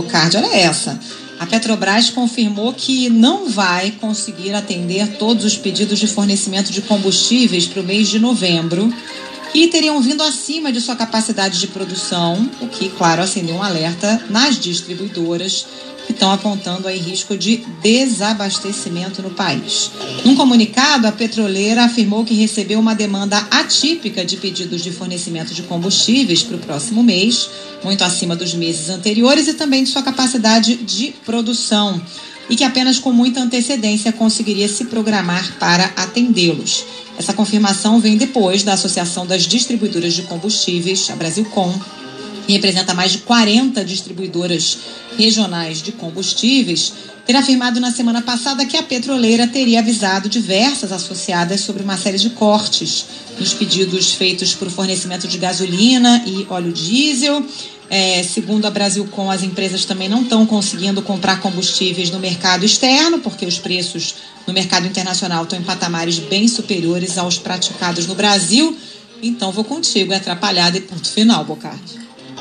Bocardi, olha essa. A Petrobras confirmou que não vai conseguir atender todos os pedidos de fornecimento de combustíveis para o mês de novembro e teriam vindo acima de sua capacidade de produção, o que, claro, acendeu um alerta nas distribuidoras que estão apontando aí risco de desabastecimento no país. Num comunicado, a petroleira afirmou que recebeu uma demanda atípica de pedidos de fornecimento de combustíveis para o próximo mês, muito acima dos meses anteriores e também de sua capacidade de produção, e que apenas com muita antecedência conseguiria se programar para atendê-los. Essa confirmação vem depois da Associação das Distribuidoras de Combustíveis, a Brasilcom, representa mais de 40 distribuidoras regionais de combustíveis, ter afirmado na semana passada que a petroleira teria avisado diversas associadas sobre uma série de cortes nos pedidos feitos por fornecimento de gasolina e óleo diesel. É, segundo a Brasilcom, as empresas também não estão conseguindo comprar combustíveis no mercado externo, porque os preços no mercado internacional estão em patamares bem superiores aos praticados no Brasil. Então vou contigo, é atrapalhada e ponto final, Bocardi.